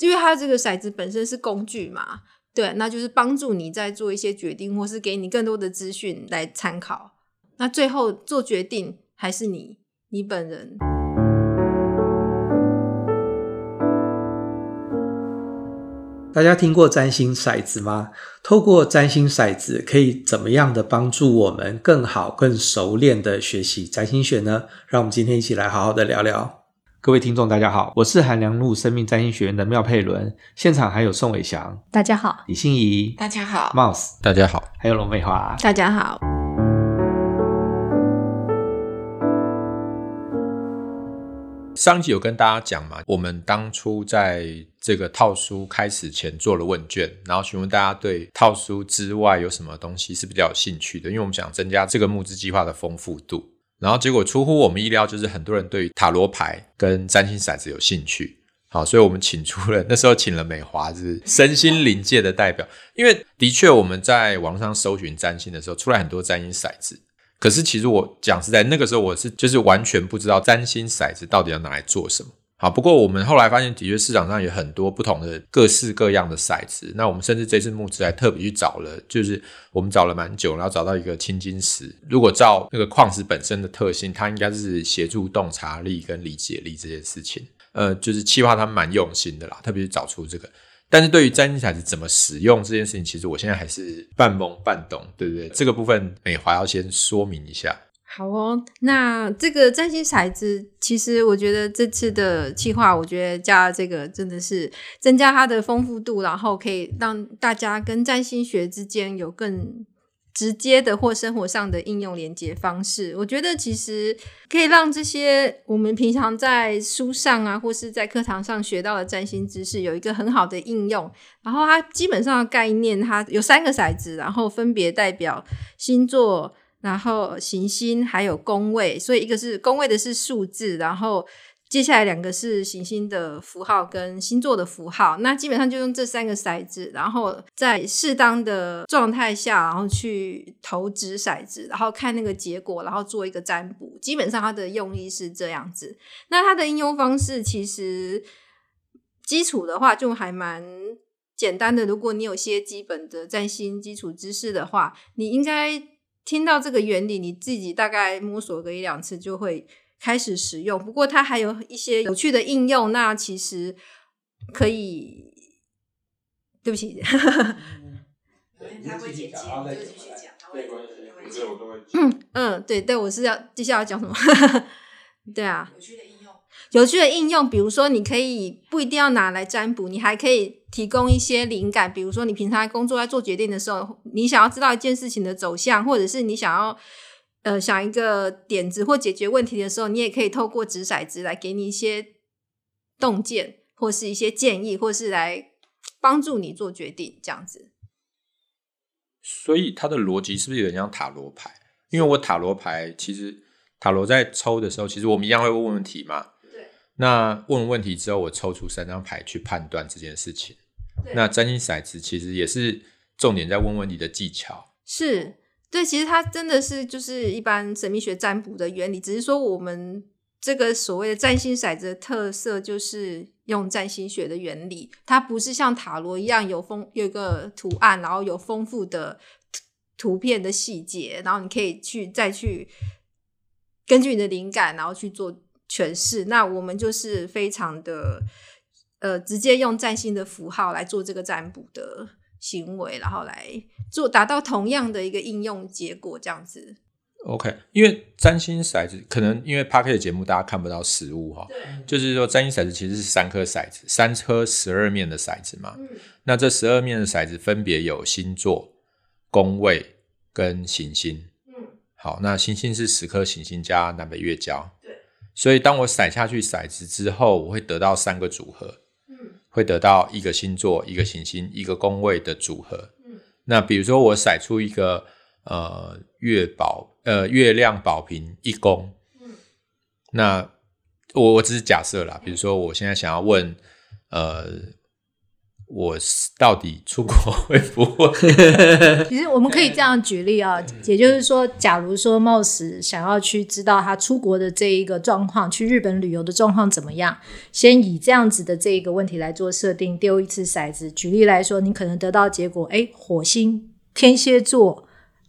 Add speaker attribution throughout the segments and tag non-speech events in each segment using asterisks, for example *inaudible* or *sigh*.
Speaker 1: 因为它这个骰子本身是工具嘛，对，那就是帮助你在做一些决定，或是给你更多的资讯来参考。那最后做决定还是你，你本人。
Speaker 2: 大家听过占星骰子吗？透过占星骰子，可以怎么样的帮助我们更好、更熟练的学习占星学呢？让我们今天一起来好好的聊聊。各位听众，大家好，我是韩良路生命占星学院的妙佩伦，现场还有宋伟翔，
Speaker 3: 大家好；
Speaker 2: 李欣怡，
Speaker 4: 大家好。
Speaker 2: ；Mouse，
Speaker 5: 大家好；
Speaker 2: 还有龙美华，
Speaker 1: 大家好。
Speaker 5: 上一集有跟大家讲嘛，我们当初在这个套书开始前做了问卷，然后询问大家对套书之外有什么东西是比较有兴趣的，因为我们想增加这个募资计划的丰富度。然后结果出乎我们意料，就是很多人对塔罗牌跟占星骰子有兴趣。好，所以我们请出了 *laughs* 那时候请了美华，是身心灵界的代表，因为的确我们在网上搜寻占星的时候，出来很多占星骰子。可是其实我讲实在，那个时候我是就是完全不知道占星骰子到底要拿来做什么。好，不过我们后来发现，的确市场上有很多不同的各式各样的骰子。那我们甚至这次募资还特别去找了，就是我们找了蛮久，然后找到一个青金石。如果照那个矿石本身的特性，它应该是协助洞察力跟理解力这件事情。呃，就是企划他们蛮用心的啦，特别是找出这个。但是对于占星骰子怎么使用这件事情，其实我现在还是半懵半懂，对不对？这个部分美华要先说明一下。
Speaker 1: 好哦，那这个占星骰子，其实我觉得这次的企划，我觉得加这个真的是增加它的丰富度，然后可以让大家跟占星学之间有更直接的或生活上的应用连接方式，我觉得其实可以让这些我们平常在书上啊，或是在课堂上学到的占星知识有一个很好的应用。然后它基本上的概念，它有三个骰子，然后分别代表星座，然后行星，还有宫位。所以一个是宫位的是数字，然后。接下来两个是行星的符号跟星座的符号，那基本上就用这三个骰子，然后在适当的状态下，然后去投掷骰子，然后看那个结果，然后做一个占卜。基本上它的用意是这样子。那它的应用方式其实基础的话就还蛮简单的。如果你有些基本的占星基础知识的话，你应该听到这个原理，你自己大概摸索个一两次就会。开始使用，不过它还有一些有趣的应用。那其实可以，对不起，*laughs* 他会剪辑，就继续讲。没关系，我都会。嗯嗯，对对，我是要接下来要讲什么？*laughs* 对啊，有趣的应用，有趣的应用，比如说你可以不一定要拿来占卜，你还可以提供一些灵感。比如说你平常在工作在做决定的时候，你想要知道一件事情的走向，或者是你想要。呃，想一个点子或解决问题的时候，你也可以透过掷骰子来给你一些洞见，或是一些建议，或是来帮助你做决定，这样子。
Speaker 5: 所以它的逻辑是不是有点像塔罗牌？因为我塔罗牌其实塔罗在抽的时候，其实我们一样会问问题嘛。对。那问问题之后，我抽出三张牌去判断这件事情。对。那占星骰子其实也是重点在问问你的技巧。
Speaker 1: 是。对，其实它真的是就是一般神秘学占卜的原理，只是说我们这个所谓的占星骰子的特色就是用占星学的原理，它不是像塔罗一样有丰有一个图案，然后有丰富的图片的细节，然后你可以去再去根据你的灵感，然后去做诠释。那我们就是非常的呃直接用占星的符号来做这个占卜的行为，然后来做达到同样的一个应用结果，这样子。
Speaker 5: OK，因为占星骰子可能因为 Podcast 的节目大家看不到实物哈，对，就是说占星骰子其实是三颗骰子，三颗十二面的骰子嘛。嗯，那这十二面的骰子分别有星座、宫位跟行星。嗯，好，那行星是十颗行星加南北月交。对，所以当我骰下去骰子之后，我会得到三个组合。会得到一个星座、一个行星、一个宫位的组合。嗯，那比如说我甩出一个呃月宝呃月亮宝瓶一宫。嗯，那我我只是假设啦，比如说我现在想要问呃我到底出国 *laughs* 会不会？*laughs*
Speaker 3: 其实我们可以这样举例啊，也就是说，假如说 Moss 想要去知道他出国的这一个状况，去日本旅游的状况怎么样，先以这样子的这一个问题来做设定，丢一次骰子。举例来说，你可能得到结果，诶，火星天蝎座。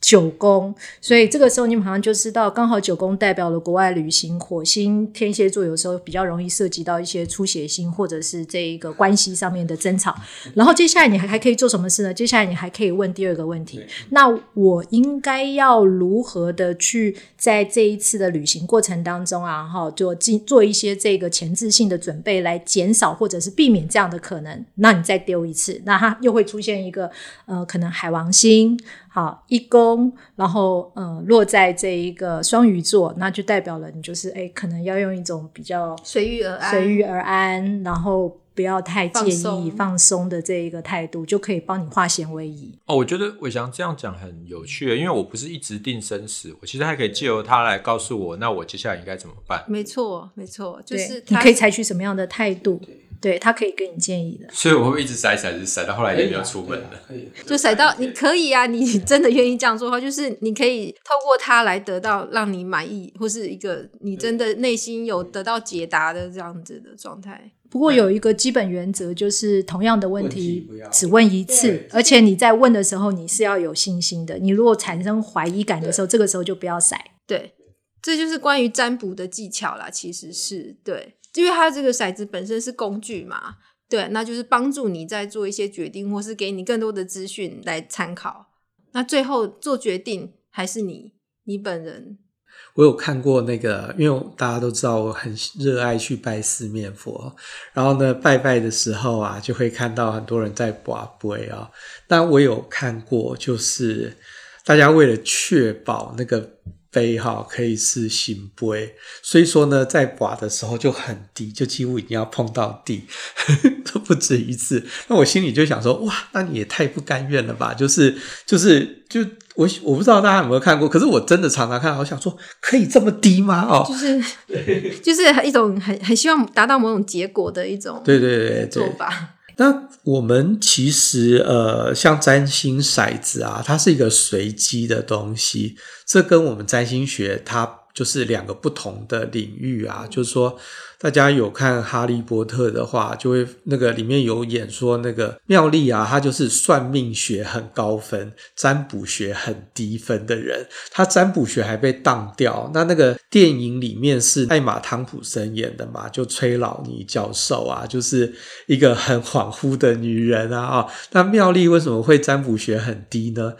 Speaker 3: 九宫，所以这个时候你马上就知道，刚好九宫代表了国外旅行。火星天蝎座有时候比较容易涉及到一些出血星，或者是这一个关系上面的争吵。然后接下来你还还可以做什么事呢？接下来你还可以问第二个问题：那我应该要如何的去在这一次的旅行过程当中啊，哈，做进做一些这个前置性的准备，来减少或者是避免这样的可能？那你再丢一次，那它又会出现一个呃，可能海王星。好，一宫，然后嗯，落在这一个双鱼座，那就代表了你就是哎，可能要用一种比较
Speaker 1: 随遇而安、
Speaker 3: 随遇而安，然后不要太介意、放松，放松的这一个态度，就可以帮你化险为夷。
Speaker 5: 哦，我觉得伟翔这样讲很有趣，因为我不是一直定生死，我其实还可以借由他来告诉我，那我接下来应该怎么办？
Speaker 1: 没错，没错，就是
Speaker 3: 你可以采取什么样的态度。对，他可以给你建议的，
Speaker 5: 所以我会一直筛筛子筛到后来也没有出门了，
Speaker 1: 可以啊 *laughs* 可以啊、就筛到你可以啊，你 *laughs* 真的愿意这样做的话，就是你可以透过他来得到让你满意，或是一个你真的内心有得到解答的这样子的状态。
Speaker 3: 不过有一个基本原则，就是同样的问题只问一次，而且你在问的时候你是要有信心的。你如果产生怀疑感的时候，这个时候就不要筛。
Speaker 1: 对，这就是关于占卜的技巧啦，其实是对。因为它这个骰子本身是工具嘛，对，那就是帮助你在做一些决定，或是给你更多的资讯来参考。那最后做决定还是你你本人。
Speaker 2: 我有看过那个，因为大家都知道我很热爱去拜四面佛，然后呢，拜拜的时候啊，就会看到很多人在刮杯啊。那我有看过，就是大家为了确保那个。杯哈可以是圣杯，所以说呢，在刮的时候就很低，就几乎已经要碰到地，*laughs* 都不止一次。那我心里就想说，哇，那你也太不甘愿了吧？就是就是就我我不知道大家有没有看过，可是我真的常常看，我想说，可以这么低吗？哦，
Speaker 1: 就是 *laughs* 就是一种很很希望达到某种结果的一种
Speaker 2: 对对对对
Speaker 1: 做法。
Speaker 2: 那我们其实呃，像占星骰子啊，它是一个随机的东西，这跟我们占星学它就是两个不同的领域啊，就是说。大家有看《哈利波特》的话，就会那个里面有演说那个妙丽啊，她就是算命学很高分，占卜学很低分的人。她占卜学还被当掉。那那个电影里面是艾玛汤普森演的嘛，就崔老尼教授啊，就是一个很恍惚的女人啊啊。那妙丽为什么会占卜学很低呢？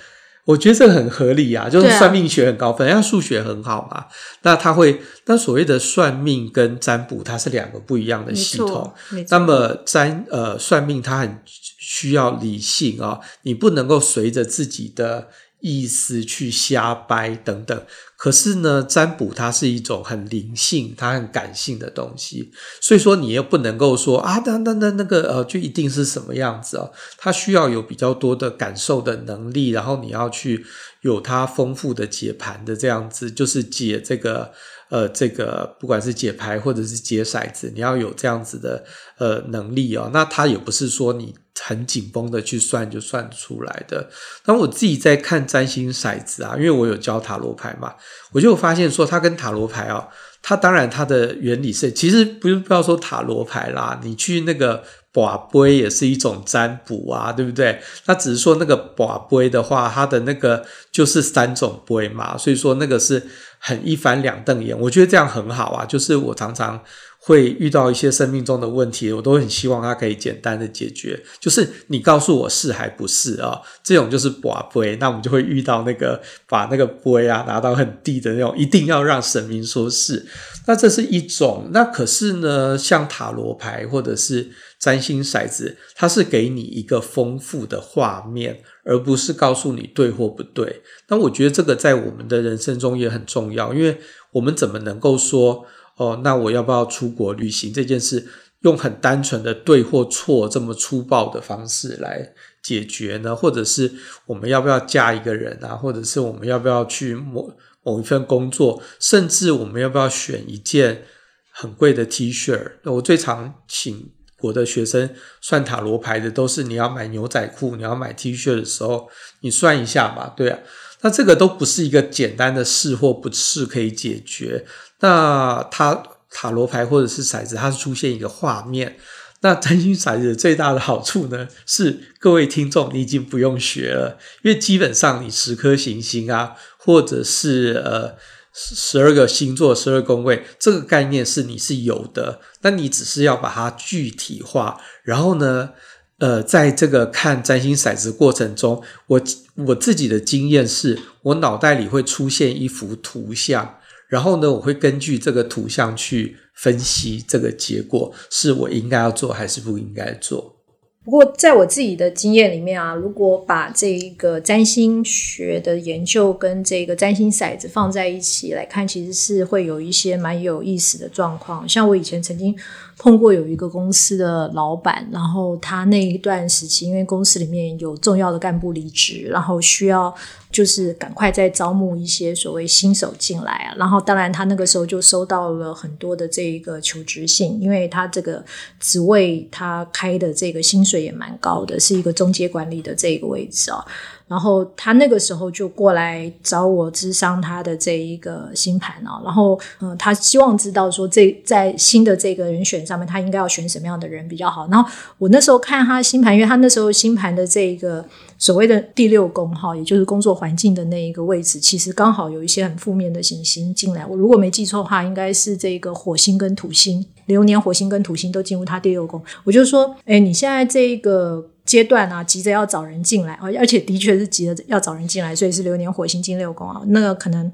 Speaker 2: 我觉得这很合理啊，就是算命学很高分，因为数学很好嘛。那他会，那所谓的算命跟占卜，它是两个不一样的系统。那么占呃算命，它很需要理性啊，你不能够随着自己的。意思去瞎掰等等，可是呢，占卜它是一种很灵性、它很感性的东西，所以说你又不能够说啊，那那那那个呃，就一定是什么样子哦，它需要有比较多的感受的能力，然后你要去有它丰富的解盘的这样子，就是解这个。呃，这个不管是解牌或者是解骰子，你要有这样子的呃能力哦。那它也不是说你很紧绷的去算就算出来的。那我自己在看占星骰子啊，因为我有教塔罗牌嘛，我就发现说它跟塔罗牌啊，它当然它的原理是，其实不是不要说塔罗牌啦，你去那个跋杯也是一种占卜啊，对不对？那只是说那个跋杯的话，它的那个就是三种杯嘛，所以说那个是。很一翻两瞪眼，我觉得这样很好啊。就是我常常会遇到一些生命中的问题，我都很希望它可以简单的解决。就是你告诉我是还不是啊？这种就是跋杯，那我们就会遇到那个把那个杯啊拿到很低的那种，一定要让神明说是。那这是一种。那可是呢，像塔罗牌或者是占星骰子，它是给你一个丰富的画面。而不是告诉你对或不对。那我觉得这个在我们的人生中也很重要，因为我们怎么能够说哦，那我要不要出国旅行这件事，用很单纯的对或错这么粗暴的方式来解决呢？或者是我们要不要嫁一个人啊？或者是我们要不要去某某一份工作？甚至我们要不要选一件很贵的 T 恤？我最常请。我的学生算塔罗牌的，都是你要买牛仔裤、你要买 T 恤的时候，你算一下嘛，对啊。那这个都不是一个简单的是或不是可以解决。那它塔罗牌或者是骰子，它是出现一个画面。那占星骰子最大的好处呢，是各位听众，你已经不用学了，因为基本上你十颗行星啊，或者是呃十二个星座、十二宫位，这个概念是你是有的，那你只是要把它具体化。然后呢，呃，在这个看占星骰子过程中，我我自己的经验是，我脑袋里会出现一幅图像。然后呢，我会根据这个图像去分析这个结果，是我应该要做还是不应该做。
Speaker 3: 不过，在我自己的经验里面啊，如果把这个占星学的研究跟这个占星骰子放在一起来看，其实是会有一些蛮有意思的状况。像我以前曾经碰过有一个公司的老板，然后他那一段时期，因为公司里面有重要的干部离职，然后需要。就是赶快再招募一些所谓新手进来啊，然后当然他那个时候就收到了很多的这一个求职信，因为他这个职位他开的这个薪水也蛮高的，是一个中阶管理的这个位置啊。然后他那个时候就过来找我咨商他的这一个星盘啊，然后嗯，他希望知道说这在新的这个人选上面，他应该要选什么样的人比较好。然后我那时候看他星盘，因为他那时候星盘的这一个。所谓的第六宫哈，也就是工作环境的那一个位置，其实刚好有一些很负面的行星进来。我如果没记错的话，应该是这个火星跟土星，流年火星跟土星都进入他第六宫。我就说，哎，你现在这一个阶段啊，急着要找人进来，而且的确是急着要找人进来，所以是流年火星进六宫啊。那个可能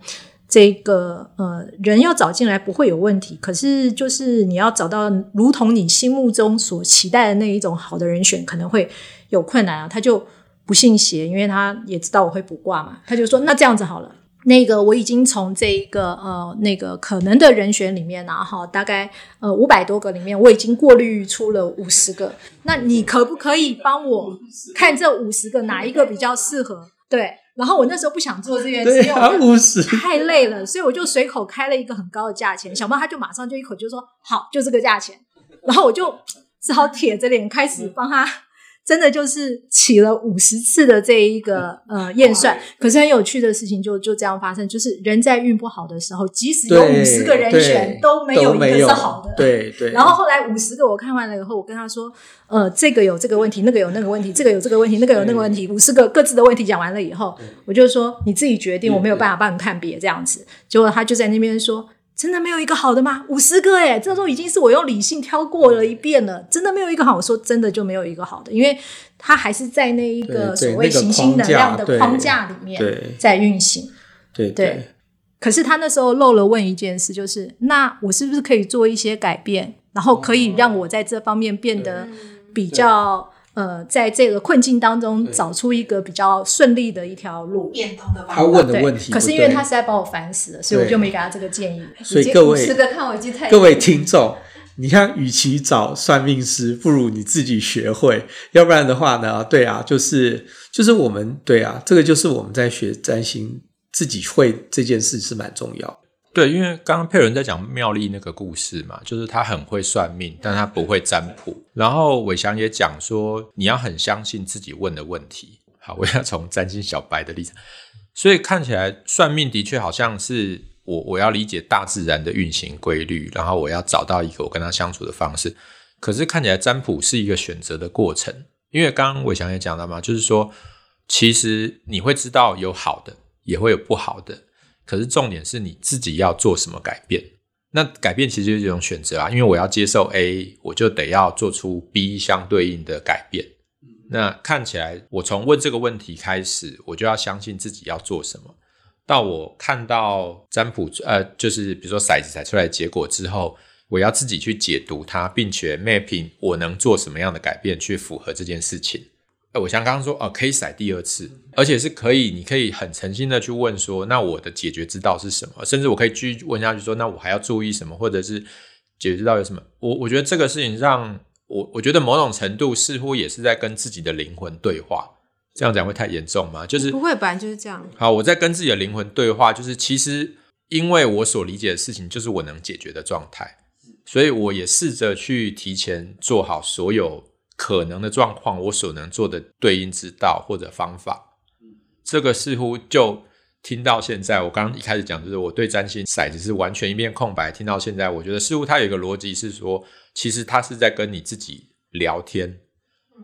Speaker 3: 这个呃人要找进来不会有问题，可是就是你要找到如同你心目中所期待的那一种好的人选，可能会有困难啊。他就。不信邪，因为他也知道我会卜卦嘛，他就说：“那这样子好了，那个我已经从这一个呃那个可能的人选里面啊，哈，大概呃五百多个里面，我已经过滤出了五十个。那你可不可以帮我看这五十个哪一个比较适合？对，然后我那时候不想做这件事，因为五十太累了，所以我就随口开了一个很高的价钱。小猫他就马上就一口就说好，就这个价钱。然后我就只好铁着脸开始帮他。”真的就是起了五十次的这一个呃验算，可是很有趣的事情就就这样发生，就是人在运不好的时候，即使有五十个人选都没有一个是好的。
Speaker 2: 对对。
Speaker 3: 然后后来五十个我看完了以后，我跟他说，呃，这个有这个问题，那个有那个问题，这个有这个问题，那个有那个问题，五十个各自的问题讲完了以后，我就说你自己决定，我没有办法帮你判别这样子。结果他就在那边说。真的没有一个好的吗？五十个诶，这都已经是我用理性挑过了一遍了。真的没有一个好，我说真的就没有一个好的，因为它还是在那一个所谓行星能量的框架里面在运行。
Speaker 2: 对，对。
Speaker 3: 可是他那时候漏了问一件事，就是那我是不是可以做一些改变，然后可以让我在这方面变得比较。呃，在这个困境当中找出一个比较顺利的一条路，变通的方法。
Speaker 2: 他问的问题，
Speaker 3: 可是因为他实在把我烦死了，所以我就没给他这个建议。
Speaker 2: 所以各位，
Speaker 1: 个
Speaker 2: 各位听众，你看，与其找算命师，不如你自己学会。要不然的话呢，对啊，就是就是我们对啊，这个就是我们在学占星，自己会这件事是蛮重要。
Speaker 5: 对，因为刚刚佩伦在讲妙丽那个故事嘛，就是他很会算命，但他不会占卜。然后伟翔也讲说，你要很相信自己问的问题。好，我要从占星小白的例子，所以看起来算命的确好像是我我要理解大自然的运行规律，然后我要找到一个我跟他相处的方式。可是看起来占卜是一个选择的过程，因为刚刚伟翔也讲到嘛，就是说其实你会知道有好的，也会有不好的。可是重点是你自己要做什么改变？那改变其实就是一种选择啊，因为我要接受 A，我就得要做出 B 相对应的改变。那看起来，我从问这个问题开始，我就要相信自己要做什么。到我看到占卜，呃，就是比如说骰子骰出来结果之后，我要自己去解读它，并且 mapping 我能做什么样的改变去符合这件事情。我像刚刚说，哦，可以甩第二次，而且是可以，你可以很诚心的去问说，那我的解决之道是什么？甚至我可以继续问下去说，那我还要注意什么？或者是解决之道有什么？我我觉得这个事情让我，我觉得某种程度似乎也是在跟自己的灵魂对话。这样讲会太严重吗？就是
Speaker 1: 不会，本来就是这样。
Speaker 5: 好，我在跟自己的灵魂对话，就是其实因为我所理解的事情，就是我能解决的状态。所以我也试着去提前做好所有可能的状况，我所能做的对应之道或者方法。这个似乎就听到现在，我刚刚一开始讲就是我对占星骰子是完全一片空白。听到现在，我觉得似乎它有一个逻辑是说，其实它是在跟你自己聊天，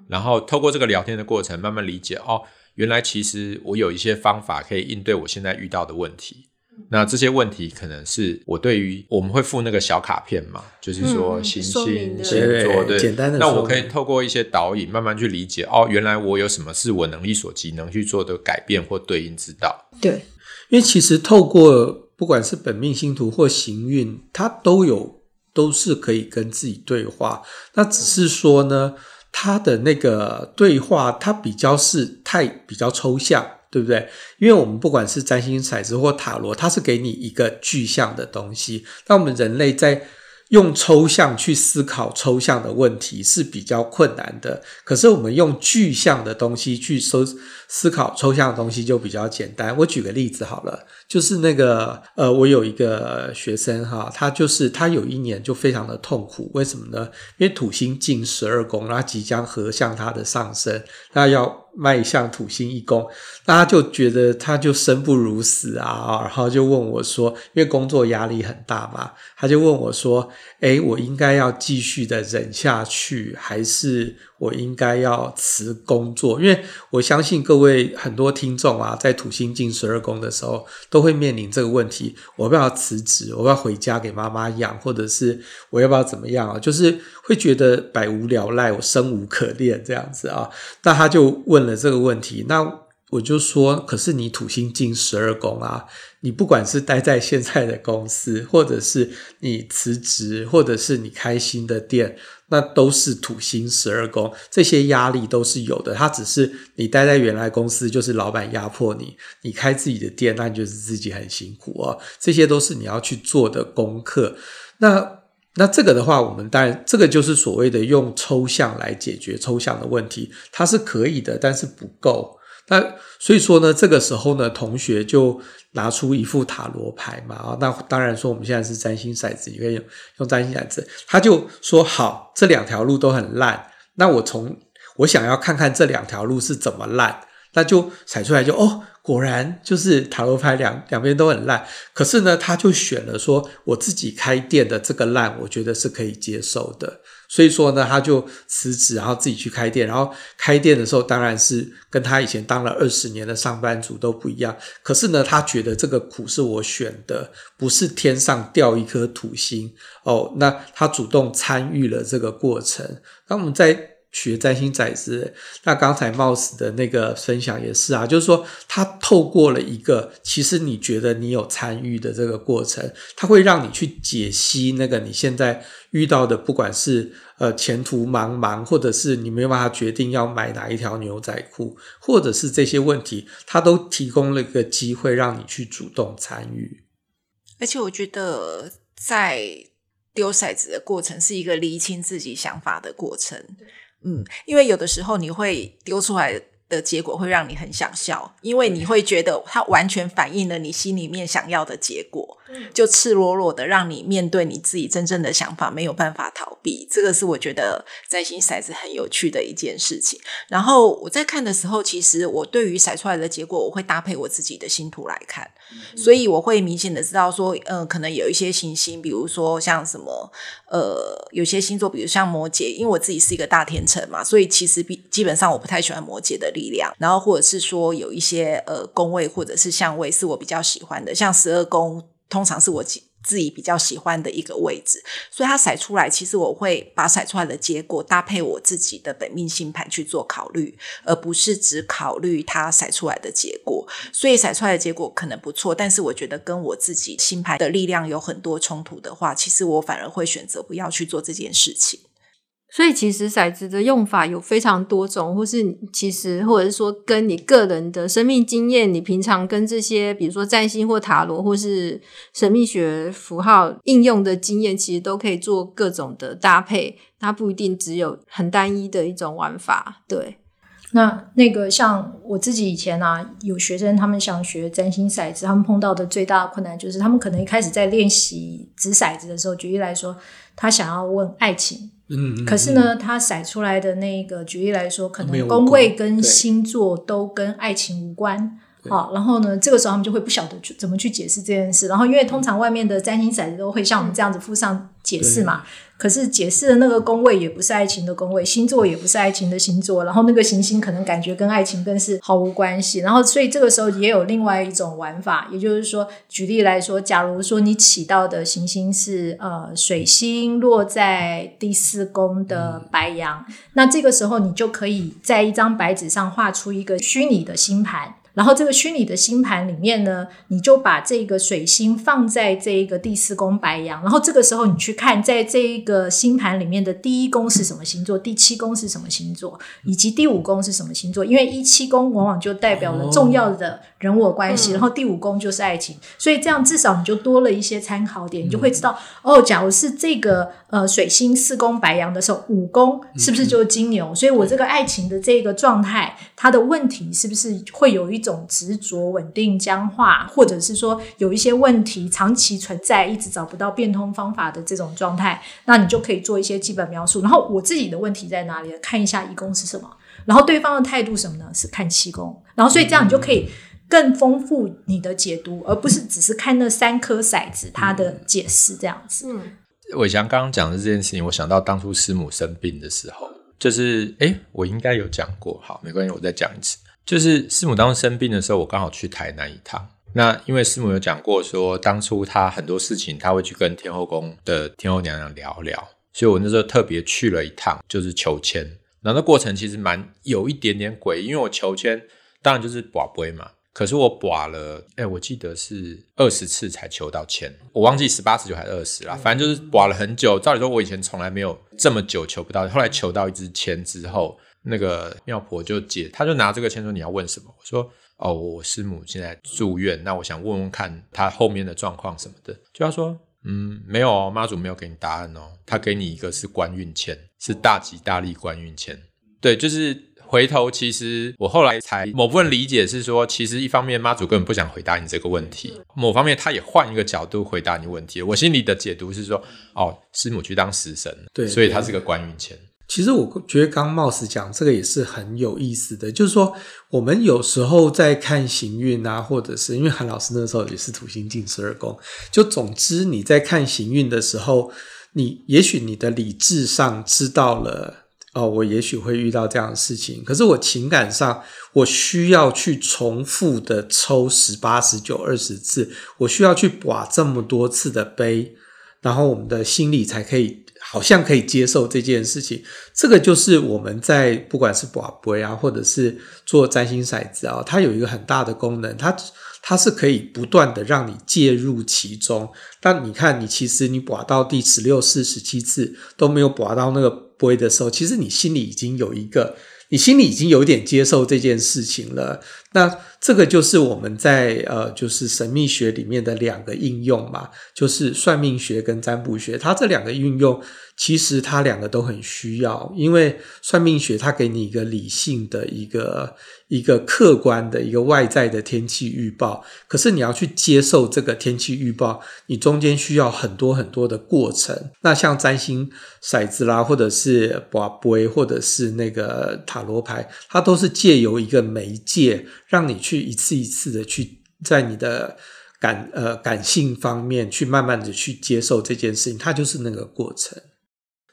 Speaker 5: 然后透过这个聊天的过程，慢慢理解哦，原来其实我有一些方法可以应对我现在遇到的问题。那这些问题可能是我对于我们会附那个小卡片嘛，就是说行星、星座，对，
Speaker 2: 简单的。
Speaker 5: 那我可以透过一些导引，慢慢去理解哦，原来我有什么是我能力所及能去做的改变或对应之道。
Speaker 3: 对，
Speaker 2: 因为其实透过不管是本命星图或行运，它都有都是可以跟自己对话。那只是说呢，它的那个对话，它比较是太比较抽象。对不对？因为我们不管是占星骰子或塔罗，它是给你一个具象的东西。那我们人类在用抽象去思考抽象的问题是比较困难的。可是我们用具象的东西去搜思考抽象的东西就比较简单。我举个例子好了，就是那个呃，我有一个学生哈，他就是他有一年就非常的痛苦，为什么呢？因为土星进十二宫，然后即将合向他的上升，那要。迈向土星一宫，大家就觉得他就生不如死啊，然后就问我说，因为工作压力很大嘛，他就问我说，诶，我应该要继续的忍下去，还是我应该要辞工作？因为我相信各位很多听众啊，在土星进十二宫的时候，都会面临这个问题：我要不要辞职？我要不要回家给妈妈养？或者是我要不要怎么样啊？*laughs* 就是会觉得百无聊赖，我生无可恋这样子啊。那他就问了这个问题，那。我就说，可是你土星进十二宫啊，你不管是待在现在的公司，或者是你辞职，或者是你开新的店，那都是土星十二宫，这些压力都是有的。它只是你待在原来公司，就是老板压迫你；你开自己的店，那你就是自己很辛苦哦。这些都是你要去做的功课。那那这个的话，我们当然这个就是所谓的用抽象来解决抽象的问题，它是可以的，但是不够。那所以说呢，这个时候呢，同学就拿出一副塔罗牌嘛，啊，那当然说我们现在是占星骰子，你可以用用占星骰子。他就说好，这两条路都很烂，那我从我想要看看这两条路是怎么烂，那就踩出来就哦，果然就是塔罗牌两两边都很烂。可是呢，他就选了说我自己开店的这个烂，我觉得是可以接受的。所以说呢，他就辞职，然后自己去开店。然后开店的时候，当然是跟他以前当了二十年的上班族都不一样。可是呢，他觉得这个苦是我选的，不是天上掉一颗土星哦。那他主动参与了这个过程。那我们在学占星骰子，那刚才 Mouse 的那个分享也是啊，就是说他透过了一个其实你觉得你有参与的这个过程，他会让你去解析那个你现在。遇到的不管是呃前途茫茫，或者是你没有办法决定要买哪一条牛仔裤，或者是这些问题，他都提供了一个机会让你去主动参与。
Speaker 4: 而且我觉得在丢骰子的过程是一个厘清自己想法的过程。嗯，因为有的时候你会丢出来的结果会让你很想笑，因为你会觉得它完全反映了你心里面想要的结果。就赤裸裸的让你面对你自己真正的想法，没有办法逃避。这个是我觉得占星骰子很有趣的一件事情。然后我在看的时候，其实我对于骰出来的结果，我会搭配我自己的星图来看，所以我会明显的知道说，嗯、呃，可能有一些行星，比如说像什么，呃，有些星座，比如像摩羯，因为我自己是一个大天秤嘛，所以其实比基本上我不太喜欢摩羯的力量。然后或者是说有一些呃宫位或者是相位是我比较喜欢的，像十二宫。通常是我自己比较喜欢的一个位置，所以它甩出来，其实我会把甩出来的结果搭配我自己的本命星盘去做考虑，而不是只考虑它甩出来的结果。所以甩出来的结果可能不错，但是我觉得跟我自己星盘的力量有很多冲突的话，其实我反而会选择不要去做这件事情。
Speaker 1: 所以其实骰子的用法有非常多种，或是其实或者是说跟你个人的生命经验，你平常跟这些比如说占星或塔罗或是神秘学符号应用的经验，其实都可以做各种的搭配，它不一定只有很单一的一种玩法。对，
Speaker 3: 那那个像我自己以前啊，有学生他们想学占星骰子，他们碰到的最大的困难就是，他们可能一开始在练习掷骰子的时候，举例来说，他想要问爱情，
Speaker 2: 嗯，
Speaker 3: 可是呢，他甩出来的那个举例来说，可能宫位跟星座都跟爱情无关。好，然后呢，这个时候他们就会不晓得去怎么去解释这件事。然后，因为通常外面的占星骰子都会像我们这样子附上解释嘛。可是解释的那个宫位也不是爱情的宫位，星座也不是爱情的星座，然后那个行星可能感觉跟爱情更是毫无关系。然后，所以这个时候也有另外一种玩法，也就是说，举例来说，假如说你起到的行星是呃水星落在第四宫的白羊，那这个时候你就可以在一张白纸上画出一个虚拟的星盘。然后这个虚拟的星盘里面呢，你就把这个水星放在这一个第四宫白羊，然后这个时候你去看，在这一个星盘里面的第一宫是什么星座，第七宫是什么星座，以及第五宫是什么星座？因为一七宫往往就代表了重要的人我关系，然后第五宫就是爱情，所以这样至少你就多了一些参考点，你就会知道哦，假如是这个呃水星四宫白羊的时候，五宫是不是就是金牛？所以我这个爱情的这个状态，它的问题是不是会有一种。种执着、稳定、僵化，或者是说有一些问题长期存在，一直找不到变通方法的这种状态，那你就可以做一些基本描述。然后我自己的问题在哪里？看一下一宫是什么，然后对方的态度什么呢？是看七宫。然后所以这样你就可以更丰富你的解读，而不是只是看那三颗骰子它的解释这样子。嗯，
Speaker 5: 伟翔刚刚讲的这件事情，我想到当初师母生病的时候，就是诶，我应该有讲过，好，没关系，我再讲一次。就是师母当时生病的时候，我刚好去台南一趟。那因为师母有讲过说，当初她很多事情，她会去跟天后宫的天后娘娘聊聊，所以我那时候特别去了一趟，就是求签。然后那过程其实蛮有一点点诡异，因为我求签当然就是跋杯嘛，可是我跋了，哎，我记得是二十次才求到签，我忘记十八、十九还是二十啦，反正就是跋了很久。照理说，我以前从来没有这么久求不到，后来求到一支签之后。那个庙婆就解，他就拿这个签说，你要问什么？我说哦，我师母现在住院，那我想问问看她后面的状况什么的。就他说嗯，没有哦，妈祖没有给你答案哦，他给你一个是官运签，是大吉大利官运签。对，就是回头其实我后来才某部分理解是说，其实一方面妈祖根本不想回答你这个问题，某方面他也换一个角度回答你问题。我心里的解读是说，哦，师母去当食神，对，所以他是个官运签。
Speaker 2: 其实我觉得刚貌似讲这个也是很有意思的，就是说我们有时候在看行运啊，或者是因为韩老师那时候也是土星进十二宫，就总之你在看行运的时候，你也许你的理智上知道了哦，我也许会遇到这样的事情，可是我情感上我需要去重复的抽十八、十九、二十次，我需要去把这么多次的杯，然后我们的心里才可以。好像可以接受这件事情，这个就是我们在不管是博杯啊，或者是做占星骰子啊，它有一个很大的功能，它它是可以不断的让你介入其中。但你看，你其实你博到第十六次、十七次都没有博到那个杯的时候，其实你心里已经有一个。你心里已经有点接受这件事情了，那这个就是我们在呃，就是神秘学里面的两个应用嘛，就是算命学跟占卜学，它这两个运用。其实它两个都很需要，因为算命学它给你一个理性的一个一个客观的一个外在的天气预报，可是你要去接受这个天气预报，你中间需要很多很多的过程。那像占星骰子啦，或者是博杯，或者是那个塔罗牌，它都是借由一个媒介，让你去一次一次的去在你的感呃感性方面去慢慢的去接受这件事情，它就是那个过程。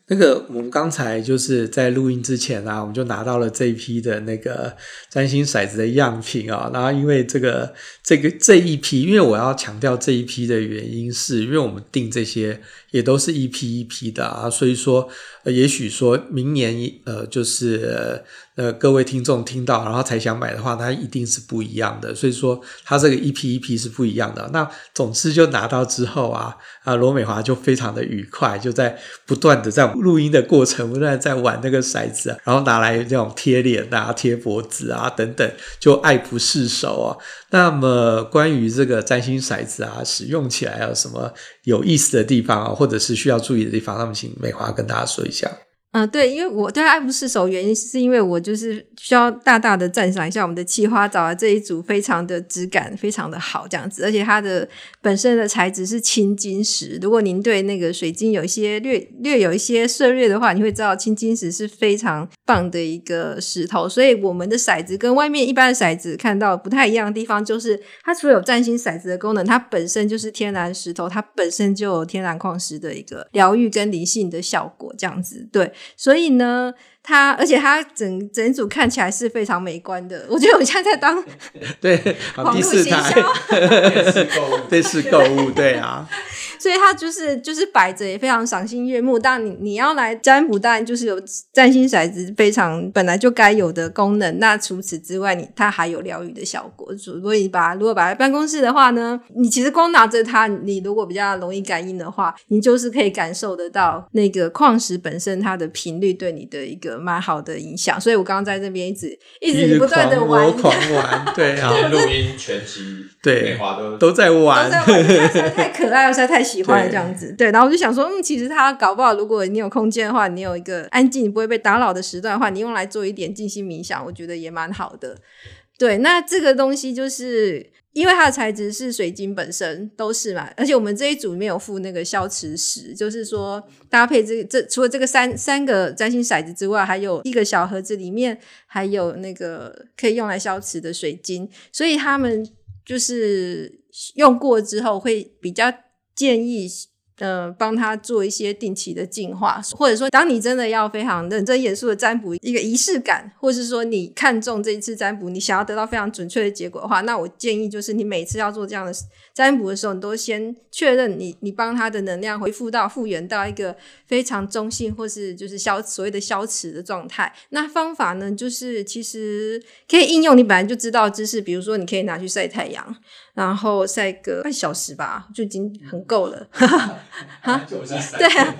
Speaker 2: 那个，我们刚才就是在录音之前啊，我们就拿到了这一批的那个占星骰子的样品啊。然后，因为这个这个这一批，因为我要强调这一批的原因是，因为我们订这些也都是一批一批的啊，所以说，呃，也许说明年呃，就是。呃，各位听众听到，然后才想买的话，它一定是不一样的。所以说，它这个一批一批是不一样的。那总之就拿到之后啊，啊，罗美华就非常的愉快，就在不断的在录音的过程，不断在玩那个骰子啊，*laughs* 然后拿来这种贴脸啊、贴脖子啊等等，就爱不释手啊。那么关于这个占星骰子啊，使用起来有什么有意思的地方啊，或者是需要注意的地方，那么请美华跟大家说一下。
Speaker 1: 嗯，对，因为我对爱不释手，原因是因为我就是需要大大的赞赏一下我们的气花找的这一组，非常的质感非常的好，这样子，而且它的本身的材质是青金石。如果您对那个水晶有一些略略有一些涉猎的话，你会知道青金石是非常棒的一个石头。所以我们的骰子跟外面一般的骰子看到不太一样的地方，就是它除了有占星骰子的功能，它本身就是天然石头，它本身就有天然矿石的一个疗愈跟灵性的效果，这样子，对。所以呢，它而且它整整组看起来是非常美观的。我觉得我现在在当 *laughs*
Speaker 2: 对
Speaker 1: 网络行销，
Speaker 2: 电视购物，对啊。*laughs*
Speaker 1: 所以它就是就是摆着也非常赏心悦目。但你你要来占卜，当然就是有占星骰子非常本来就该有的功能。那除此之外，你它还有疗愈的效果。如果你把如果摆在办公室的话呢，你其实光拿着它，你如果比较容易感应的话，你就是可以感受得到那个矿石本身它的频率对你的一个蛮好的影响。所以我刚刚在这边一直一直不断的玩，
Speaker 2: 狂玩，对啊，
Speaker 5: 录音全集，
Speaker 2: 对，
Speaker 5: 美华都
Speaker 2: 都在玩，
Speaker 1: 都在玩，实在太可爱了，实在太。喜欢这样子，对，然后我就想说，嗯，其实他搞不好，如果你有空间的话，你有一个安静、不会被打扰的时段的话，你用来做一点静心冥想，我觉得也蛮好的。对，那这个东西就是因为它的材质是水晶本身都是嘛，而且我们这一组里面有附那个消磁石，就是说搭配这这除了这个三三个占星骰子之外，还有一个小盒子里面还有那个可以用来消磁的水晶，所以他们就是用过之后会比较。建议，呃，帮他做一些定期的净化，或者说，当你真的要非常认真严肃的占卜一个仪式感，或是说你看中这一次占卜，你想要得到非常准确的结果的话，那我建议就是你每次要做这样的占卜的时候，你都先确认你你帮他的能量恢复到复原到一个非常中性，或是就是消所谓的消磁的状态。那方法呢，就是其实可以应用你本来就知道的知识，比如说你可以拿去晒太阳。然后晒个半小时吧，就已经很够了。*laughs* 哈，*laughs* 对啊，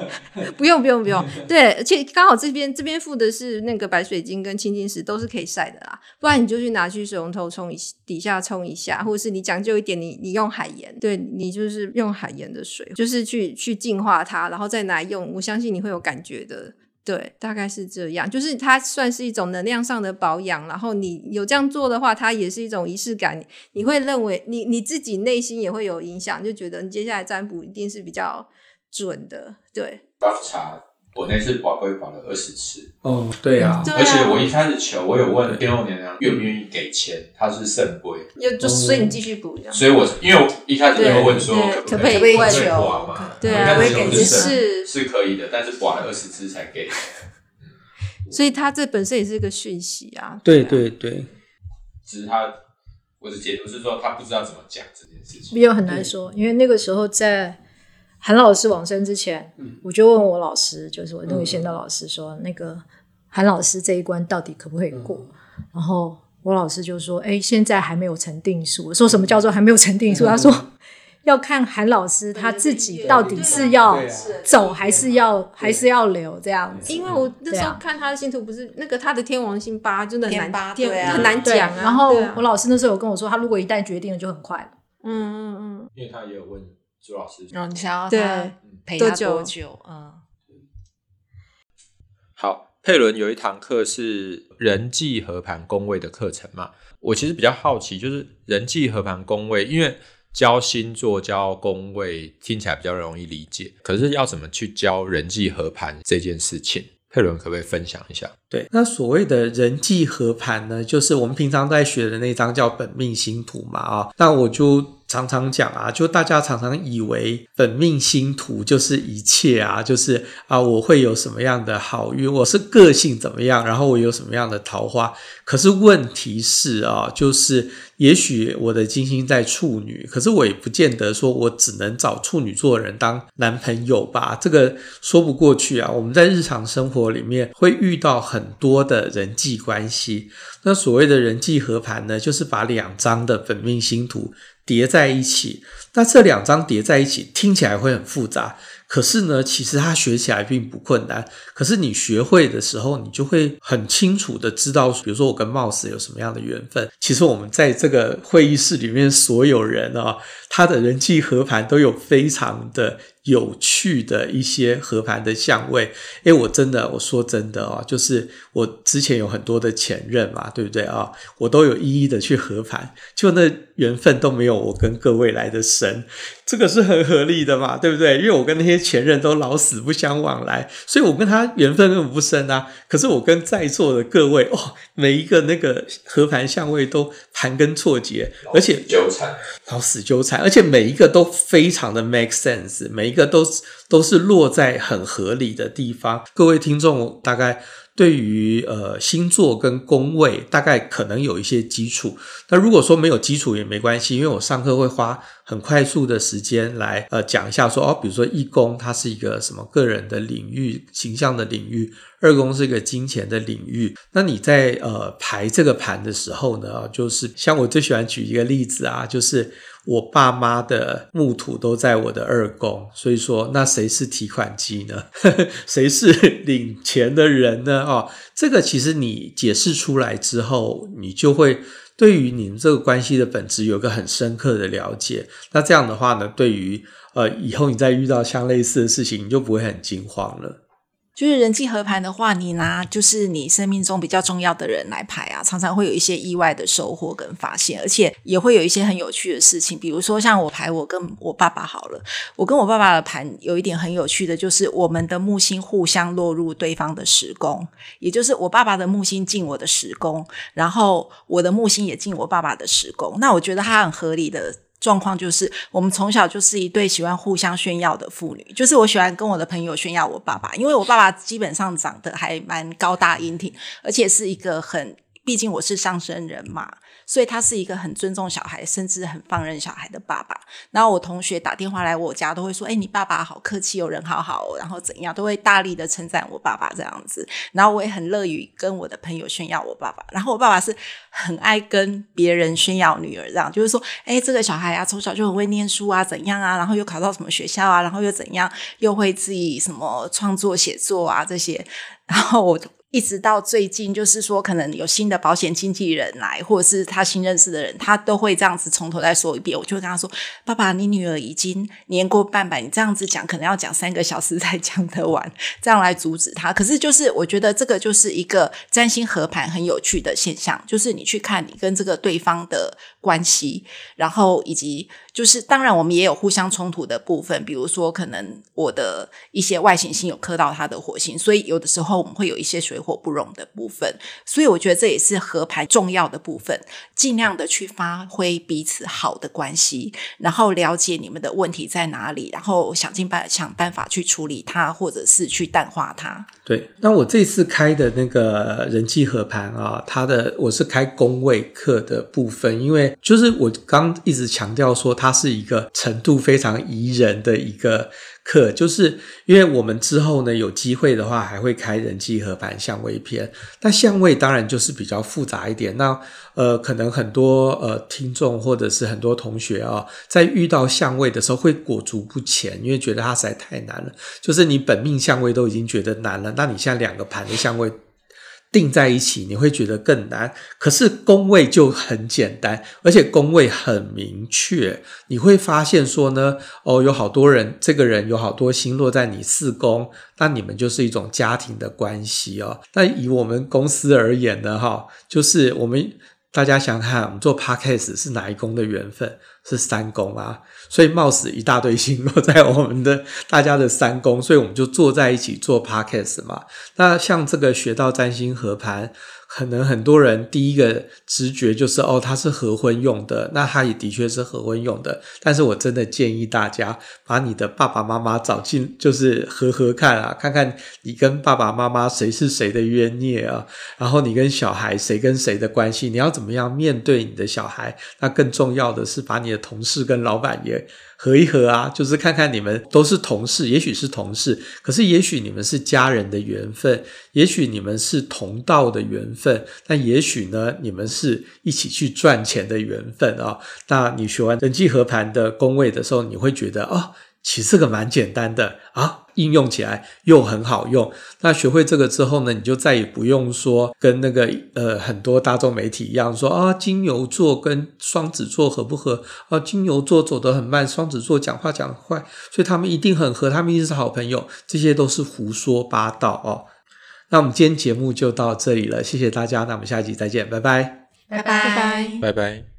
Speaker 1: 不用不用不用。*laughs* 对，而且刚好这边这边附的是那个白水晶跟青金石，都是可以晒的啦。不然你就去拿去水龙头冲一底下冲一下，或者是你讲究一点，你你用海盐，对，你就是用海盐的水，就是去去净化它，然后再拿来用。我相信你会有感觉的。对，大概是这样，就是它算是一种能量上的保养，然后你有这样做的话，它也是一种仪式感。你会认为你你自己内心也会有影响，就觉得你接下来占卜一定是比较准的。
Speaker 5: 对，我那次保龟保了二十次。
Speaker 2: 哦，对啊，
Speaker 5: 而且我一开始求，我有问天后娘娘愿不愿意给钱，她是圣杯，
Speaker 1: 就就所以你继续补这样。
Speaker 5: 所以我因为我一开始就会问说
Speaker 1: 可不可以可以
Speaker 5: 求嘛？
Speaker 1: 对啊，我也给是
Speaker 5: 是可以的，但是保了二十次才给。
Speaker 1: 所以他这本身也是一个讯息啊。
Speaker 2: 对对对，
Speaker 5: 只是他我的解读是说他不知道怎么讲这件事情，
Speaker 3: 没有很难说，因为那个时候在。韩老师往生之前，嗯、我就问我老师，就是我那个仙道老师说，嗯、那个韩老师这一关到底可不可以过？嗯、然后我老师就说：“哎，现在还没有成定数。”说什么叫做还没有成定数？嗯、他说要看韩老师他自己到底是要走还是要还是要留这样子。
Speaker 1: 因为我那时候看他的星图，不是那个他的天王星八真的很难，
Speaker 4: 八
Speaker 1: 啊、很难讲啊。
Speaker 3: 然后我老师那时候有跟我说，他如果一旦决定了，就很快了。
Speaker 1: 嗯嗯嗯，
Speaker 5: 因为他也有问。朱老师，
Speaker 4: 嗯，你想要他陪他多久？嗯，
Speaker 5: 好，佩伦有一堂课是人际合盘工位的课程嘛？我其实比较好奇，就是人际合盘工位，因为教星座、教工位听起来比较容易理解，可是要怎么去教人际合盘这件事情？佩伦可不可以分享一下？
Speaker 2: 对，那所谓的人际合盘呢，就是我们平常在学的那张叫本命星图嘛，啊，那我就。常常讲啊，就大家常常以为本命星图就是一切啊，就是啊，我会有什么样的好运，我是个性怎么样，然后我有什么样的桃花。可是问题是啊，就是也许我的金星在处女，可是我也不见得说我只能找处女座的人当男朋友吧，这个说不过去啊。我们在日常生活里面会遇到很多的人际关系，那所谓的人际合盘呢，就是把两张的本命星图叠在一起，那这两张叠在一起听起来会很复杂，可是呢，其实它学起来并不困难。可是你学会的时候，你就会很清楚的知道，比如说我跟 Mouse 有什么样的缘分。其实我们在这个会议室里面所有人啊，他的人际和盘都有非常的。有趣的一些和盘的相位，诶，我真的，我说真的哦，就是我之前有很多的前任嘛，对不对啊？我都有一一的去和盘，就那缘分都没有我跟各位来的深，这个是很合理的嘛，对不对？因为我跟那些前任都老死不相往来，所以我跟他缘分根本不深啊。可是我跟在座的各位，哦，每一个那个和盘相位都盘根错节，而且
Speaker 5: 纠缠，
Speaker 2: 老死纠缠，而且每一个都非常的 make sense，每一个。一个都是都是落在很合理的地方。各位听众大概对于呃星座跟宫位大概可能有一些基础。那如果说没有基础也没关系，因为我上课会花很快速的时间来呃讲一下说哦，比如说一宫它是一个什么个人的领域、形象的领域；二宫是一个金钱的领域。那你在呃排这个盘的时候呢，就是像我最喜欢举一个例子啊，就是。我爸妈的木土都在我的二宫，所以说那谁是提款机呢？*laughs* 谁是领钱的人呢？哦，这个其实你解释出来之后，你就会对于你们这个关系的本质有个很深刻的了解。那这样的话呢，对于呃以后你再遇到像类似的事情，你就不会很惊慌了。
Speaker 4: 就是人际合盘的话，你拿就是你生命中比较重要的人来排啊，常常会有一些意外的收获跟发现，而且也会有一些很有趣的事情。比如说像我排我跟我爸爸好了，我跟我爸爸的盘有一点很有趣的，就是我们的木星互相落入对方的时宫，也就是我爸爸的木星进我的时宫，然后我的木星也进我爸爸的时宫。那我觉得它很合理的。状况就是，我们从小就是一对喜欢互相炫耀的父女。就是我喜欢跟我的朋友炫耀我爸爸，因为我爸爸基本上长得还蛮高大英挺，而且是一个很，毕竟我是上升人嘛。所以他是一个很尊重小孩，甚至很放任小孩的爸爸。然后我同学打电话来我家，都会说：“哎，你爸爸好客气哦，人好好。”然后怎样，都会大力的称赞我爸爸这样子。然后我也很乐于跟我的朋友炫耀我爸爸。然后我爸爸是很爱跟别人炫耀女儿，这样就是说：“哎，这个小孩啊，从小就很会念书啊，怎样啊？然后又考到什么学校啊？然后又怎样？又会自己什么创作写作啊这些。”然后我。一直到最近，就是说，可能有新的保险经纪人来，或者是他新认识的人，他都会这样子从头再说一遍。我就跟他说：“爸爸，你女儿已经年过半百，你这样子讲，可能要讲三个小时才讲得完，这样来阻止他。”可是，就是我觉得这个就是一个占星合盘很有趣的现象，就是你去看你跟这个对方的关系，然后以及。就是当然，我们也有互相冲突的部分，比如说，可能我的一些外行星有磕到他的火星，所以有的时候我们会有一些水火不容的部分。所以我觉得这也是合盘重要的部分，尽量的去发挥彼此好的关系，然后了解你们的问题在哪里，然后想尽办想办法去处理它，或者是去淡化它。
Speaker 2: 对，那我这次开的那个人际合盘啊，它的我是开工位课的部分，因为就是我刚一直强调说它。它是一个程度非常宜人的一个课，就是因为我们之后呢有机会的话，还会开人际合盘相位篇。那相位当然就是比较复杂一点。那呃，可能很多呃听众或者是很多同学啊、哦，在遇到相位的时候会裹足不前，因为觉得它实在太难了。就是你本命相位都已经觉得难了，那你现在两个盘的相位。定在一起，你会觉得更难。可是宫位就很简单，而且宫位很明确。你会发现说呢，哦，有好多人，这个人有好多星落在你四宫，那你们就是一种家庭的关系哦。那以我们公司而言呢，哈，就是我们大家想想看，我们做 Podcast 是哪一宫的缘分？是三宫啊。所以冒死一大堆星落在我们的大家的三宫，所以我们就坐在一起做 podcast 嘛。那像这个学到占星和盘。可能很多人第一个直觉就是哦，它是合婚用的，那它也的确是合婚用的。但是我真的建议大家把你的爸爸妈妈找进，就是合合看啊，看看你跟爸爸妈妈谁是谁的冤孽啊，然后你跟小孩谁跟谁的关系，你要怎么样面对你的小孩？那更重要的是把你的同事跟老板也。合一合啊，就是看看你们都是同事，也许是同事，可是也许你们是家人的缘分，也许你们是同道的缘分，份但也许呢，你们是一起去赚钱的缘分啊。那你学完人际合盘的宫位的时候，你会觉得哦，其实这个蛮简单的啊，应用起来又很好用。那学会这个之后呢，你就再也不用说跟那个呃很多大众媒体一样说啊，金牛座跟双子座合不合？啊，金牛座走得很慢，双子座讲话讲快，所以他们一定很合，他们一定是好朋友。这些都是胡说八道哦。那我们今天节目就到这里了，谢谢大家，那我们下一集再见，拜拜。拜拜，
Speaker 4: 拜拜，
Speaker 5: 拜拜。